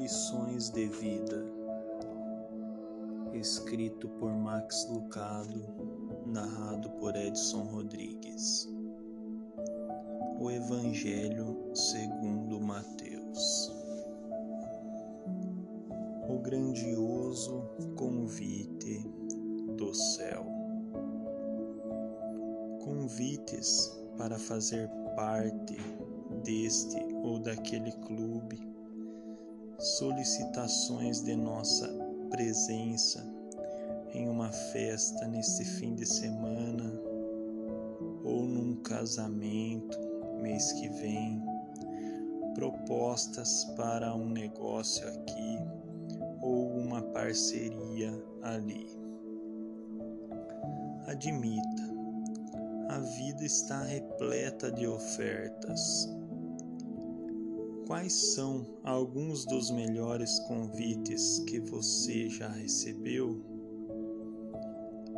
Lições de Vida, escrito por Max Lucado, narrado por Edson Rodrigues. O Evangelho segundo Mateus. O grandioso convite do céu. Convites para fazer parte deste ou daquele clube, solicitações de nossa presença em uma festa neste fim de semana ou num casamento mês que vem, propostas para um negócio aqui ou uma parceria ali. Admita, a vida está repleta de ofertas Quais são alguns dos melhores convites que você já recebeu?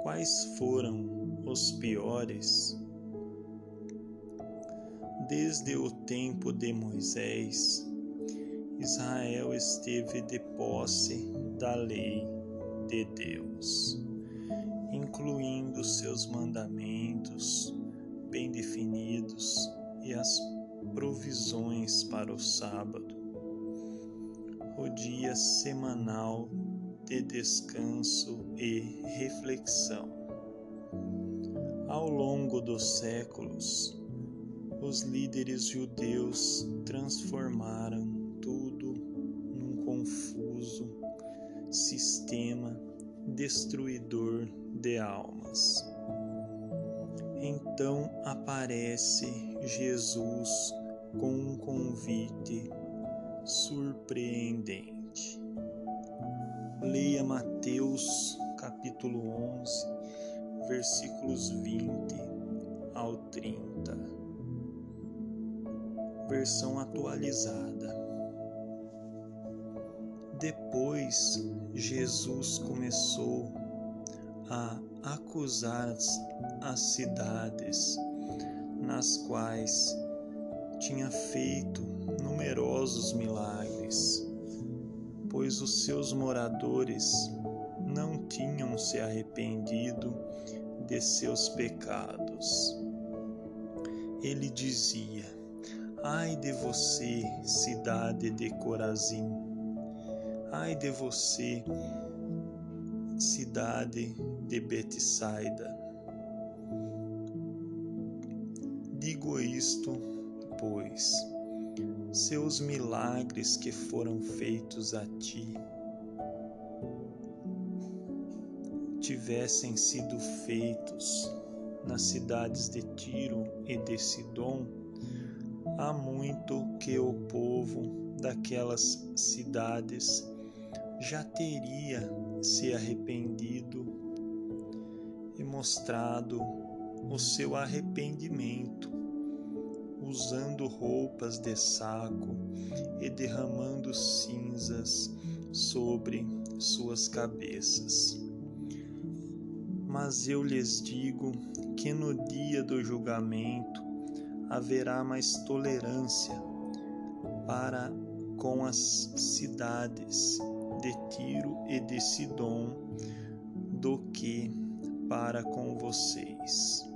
Quais foram os piores? Desde o tempo de Moisés, Israel esteve de posse da lei de Deus, incluindo seus mandamentos bem definidos e as provisões para o sábado, o dia semanal de descanso e reflexão. Ao longo dos séculos, os líderes judeus transformaram tudo num confuso sistema destruidor de almas. Então aparece Jesus com um convite surpreendente. Leia Mateus capítulo 11, versículos 20 ao 30. Versão atualizada. Depois, Jesus começou a acusar as cidades nas quais tinha feito numerosos milagres, pois os seus moradores não tinham se arrependido de seus pecados. Ele dizia: Ai de você, cidade de Corazim! Ai de você, cidade de Betsaida! Digo isto pois, seus milagres que foram feitos a ti tivessem sido feitos nas cidades de Tiro e de Sidom, há muito que o povo daquelas cidades já teria se arrependido e mostrado o seu arrependimento usando roupas de saco e derramando cinzas sobre suas cabeças. Mas eu lhes digo que no dia do julgamento haverá mais tolerância para com as cidades de Tiro e de Sidom do que para com vocês.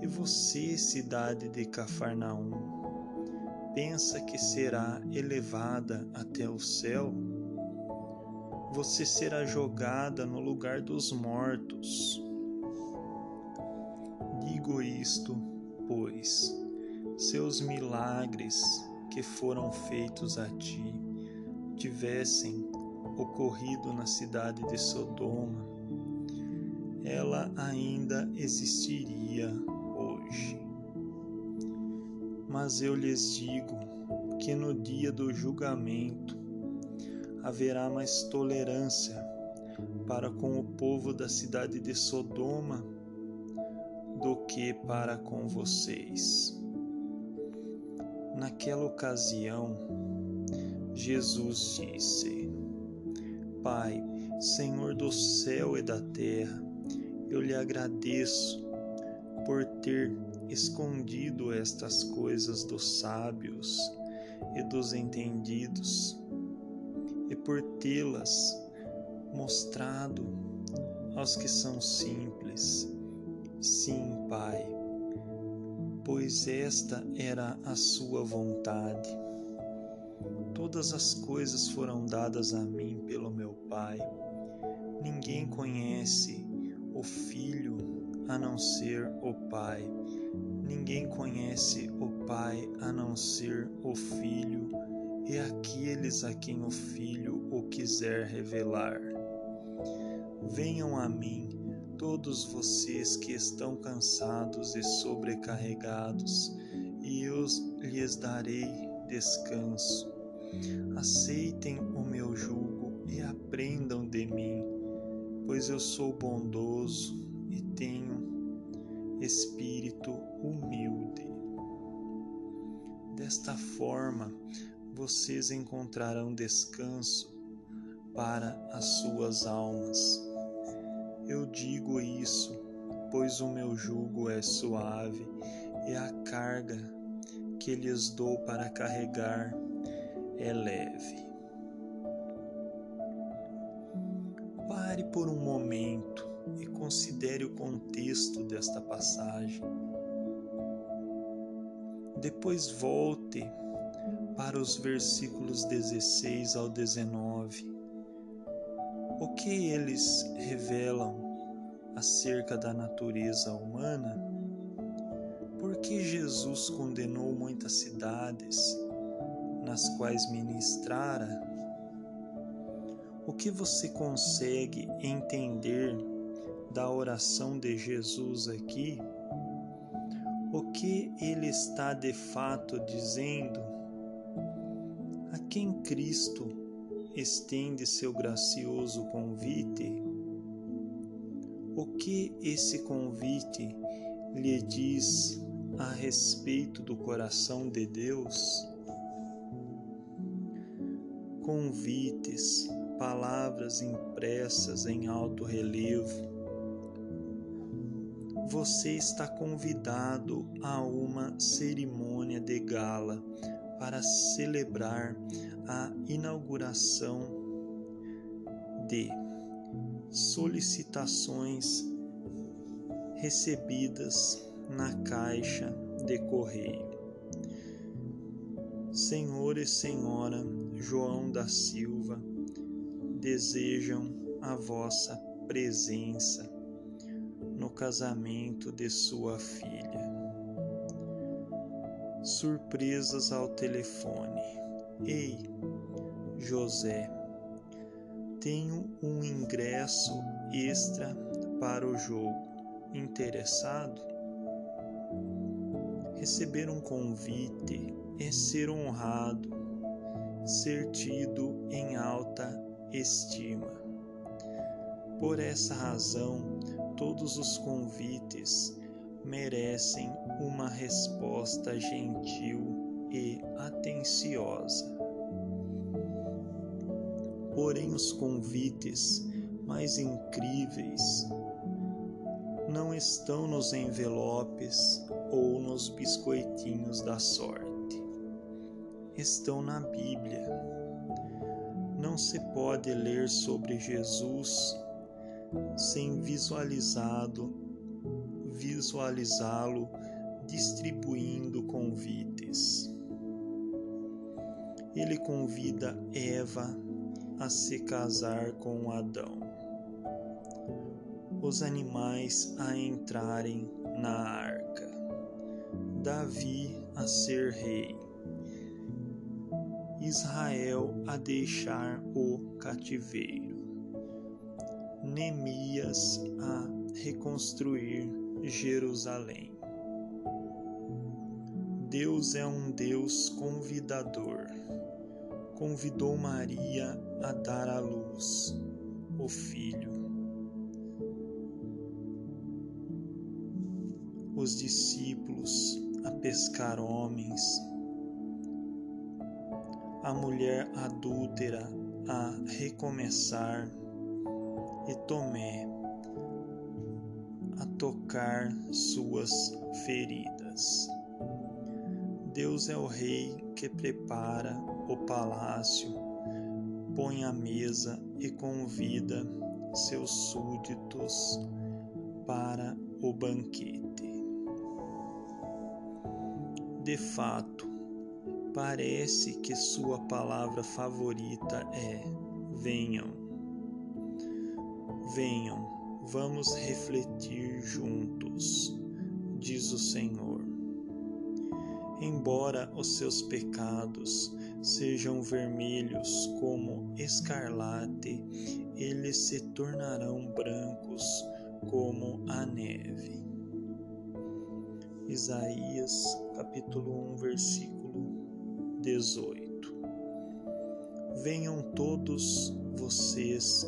E você, cidade de Cafarnaum, pensa que será elevada até o céu? Você será jogada no lugar dos mortos. Digo isto, pois, seus milagres que foram feitos a ti tivessem ocorrido na cidade de Sodoma, ela ainda existiria hoje. Mas eu lhes digo que no dia do julgamento haverá mais tolerância para com o povo da cidade de Sodoma do que para com vocês. Naquela ocasião, Jesus disse: Pai, Senhor do céu e da terra, eu lhe agradeço por ter escondido estas coisas dos sábios e dos entendidos por tê-las mostrado aos que são simples. Sim, Pai, pois esta era a Sua vontade. Todas as coisas foram dadas a mim pelo meu Pai. Ninguém conhece o Filho a não ser o Pai. Ninguém conhece o Pai a não ser o Filho e aqueles a quem o Filho o quiser revelar. Venham a mim, todos vocês que estão cansados e sobrecarregados, e eu lhes darei descanso. Aceitem o meu jugo e aprendam de mim, pois eu sou bondoso e tenho espírito humilde. Desta forma, vocês encontrarão descanso para as suas almas. Eu digo isso, pois o meu jugo é suave e a carga que lhes dou para carregar é leve. Pare por um momento e considere o contexto desta passagem. Depois volte para os versículos 16 ao 19. O que eles revelam acerca da natureza humana? Por que Jesus condenou muitas cidades nas quais ministrara? O que você consegue entender da oração de Jesus aqui? O que ele está de fato dizendo? A quem Cristo estende seu gracioso convite? O que esse convite lhe diz a respeito do coração de Deus? Convites, palavras impressas em alto relevo. Você está convidado a uma cerimônia de gala para celebrar a inauguração de solicitações recebidas na caixa de correio. Senhor e Senhora João da Silva desejam a vossa presença no casamento de sua filha. Surpresas ao telefone. Ei, José, tenho um ingresso extra para o jogo. Interessado? Receber um convite é ser honrado, ser tido em alta estima. Por essa razão, todos os convites merecem uma resposta gentil e atenciosa. Porém, os convites mais incríveis não estão nos envelopes ou nos biscoitinhos da sorte. Estão na Bíblia. Não se pode ler sobre Jesus sem visualizado visualizá-lo distribuindo convites. Ele convida Eva a se casar com Adão, os animais a entrarem na arca, Davi a ser rei, Israel a deixar o cativeiro, Neemias a reconstruir Jerusalém. Deus é um Deus convidador convidou Maria a dar à luz o filho. Os discípulos a pescar homens, a mulher adúltera a recomeçar e Tomé a tocar suas feridas. Deus é o Rei que prepara o palácio põe a mesa e convida seus súditos para o banquete. De fato, parece que sua palavra favorita é: venham, venham, vamos refletir juntos, diz o Senhor. Embora os seus pecados sejam vermelhos como escarlate, eles se tornarão brancos como a neve. Isaías capítulo 1, versículo 18. Venham todos vocês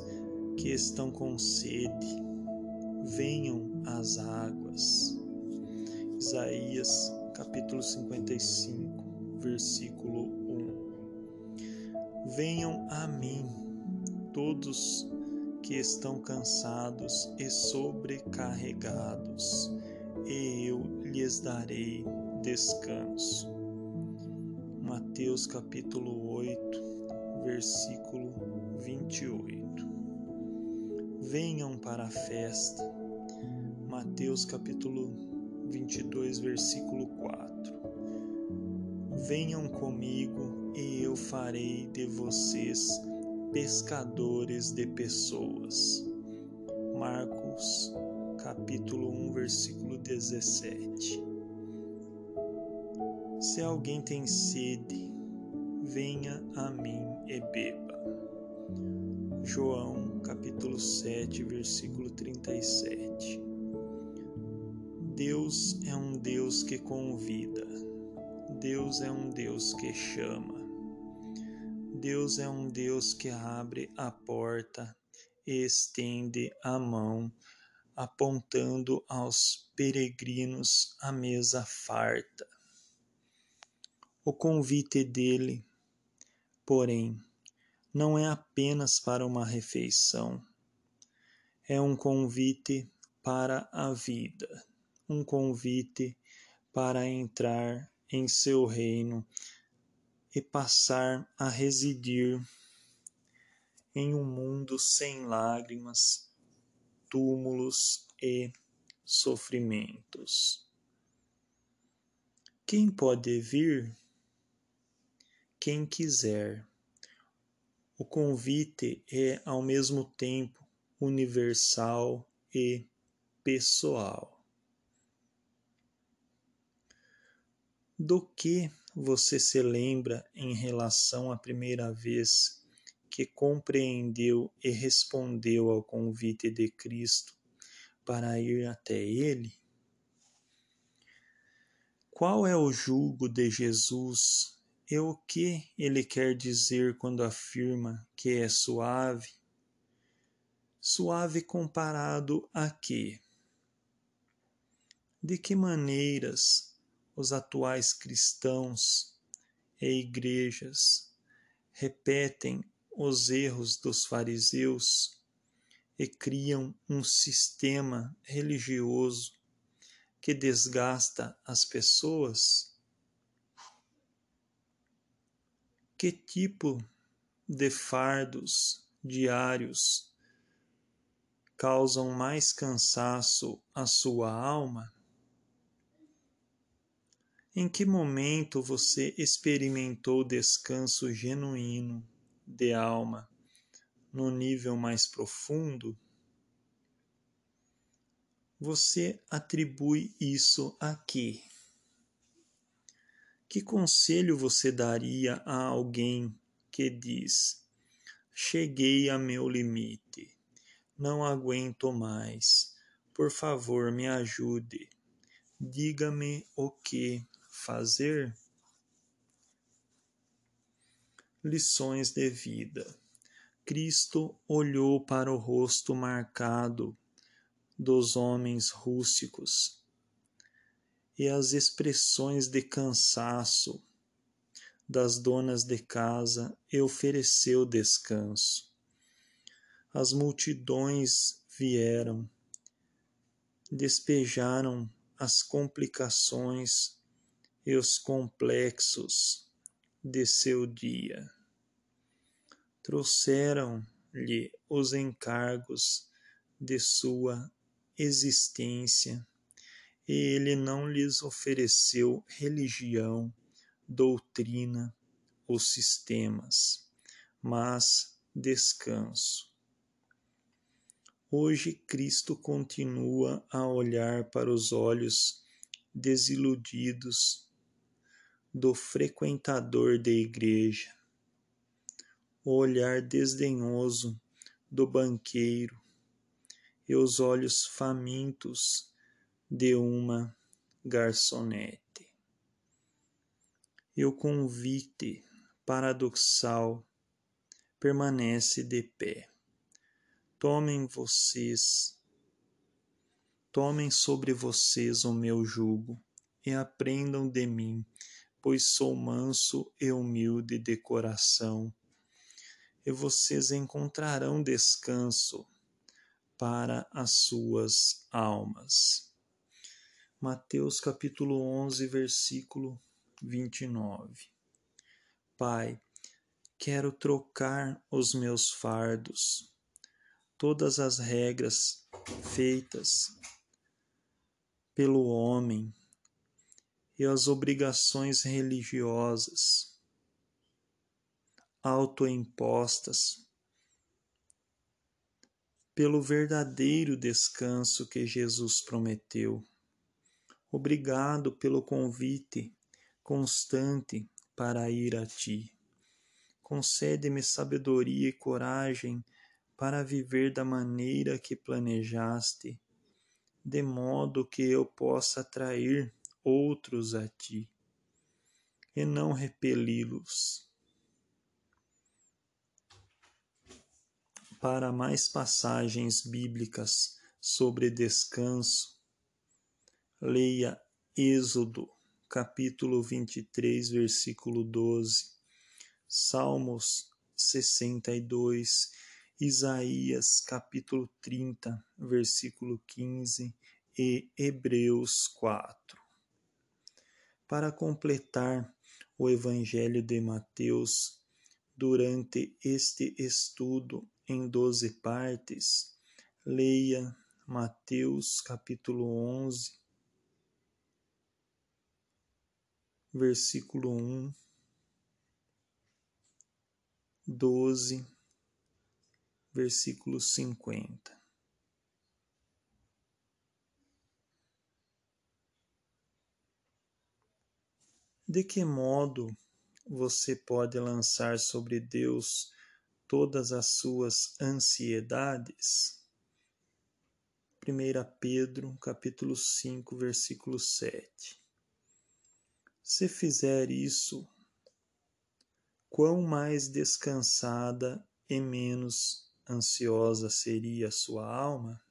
que estão com sede, venham às águas. Isaías capítulo 55, versículo 1. Venham a mim, todos que estão cansados e sobrecarregados, e eu lhes darei descanso. Mateus capítulo 8, versículo 28. Venham para a festa. Mateus capítulo 22, versículo 4. Venham comigo e eu farei de vocês pescadores de pessoas. Marcos, capítulo 1, versículo 17. Se alguém tem sede, venha a mim e beba. João, capítulo 7, versículo 37. Deus é um Deus que convida, Deus é um Deus que chama, Deus é um Deus que abre a porta e estende a mão, apontando aos peregrinos a mesa farta. O convite dele, porém, não é apenas para uma refeição, é um convite para a vida um convite para entrar em seu reino e passar a residir em um mundo sem lágrimas, túmulos e sofrimentos. Quem pode vir? Quem quiser. O convite é ao mesmo tempo universal e pessoal. Do que você se lembra em relação à primeira vez que compreendeu e respondeu ao convite de Cristo para ir até Ele? Qual é o jugo de Jesus e o que ele quer dizer quando afirma que é suave? Suave comparado a quê? De que maneiras os atuais cristãos e igrejas repetem os erros dos fariseus e criam um sistema religioso que desgasta as pessoas? Que tipo de fardos diários causam mais cansaço à sua alma? Em que momento você experimentou descanso genuíno de alma no nível mais profundo? Você atribui isso a quê? Que conselho você daria a alguém que diz: Cheguei a meu limite, não aguento mais, por favor me ajude, diga-me o que fazer lições de vida. Cristo olhou para o rosto marcado dos homens rústicos e as expressões de cansaço das donas de casa e ofereceu descanso. As multidões vieram, despejaram as complicações e os complexos de seu dia. trouxeram-lhe os encargos de sua existência ele não lhes ofereceu religião, doutrina ou sistemas, mas descanso. Hoje Cristo continua a olhar para os olhos desiludidos do frequentador da igreja, o olhar desdenhoso do banqueiro e os olhos famintos de uma garçonete. E o convite paradoxal permanece de pé. Tomem vocês, tomem sobre vocês o meu jugo e aprendam de mim, pois sou manso e humilde de coração, e vocês encontrarão descanso para as suas almas. Mateus capítulo 11, versículo 29. Pai, quero trocar os meus fardos, todas as regras feitas pelo homem e as obrigações religiosas autoimpostas pelo verdadeiro descanso que Jesus prometeu. Obrigado pelo convite constante para ir a ti. Concede-me sabedoria e coragem para viver da maneira que planejaste, de modo que eu possa atrair outros a ti e não repeli-los. Para mais passagens bíblicas sobre descanso, leia Êxodo, capítulo 23, versículo 12, Salmos 62, Isaías, capítulo 30, versículo 15 e Hebreus 4. Para completar o Evangelho de Mateus, durante este estudo em doze partes, leia Mateus capítulo 11, versículo 1, 12, versículo 50. De que modo você pode lançar sobre Deus todas as suas ansiedades? 1 Pedro, capítulo 5, versículo 7. Se fizer isso, quão mais descansada e menos ansiosa seria sua alma?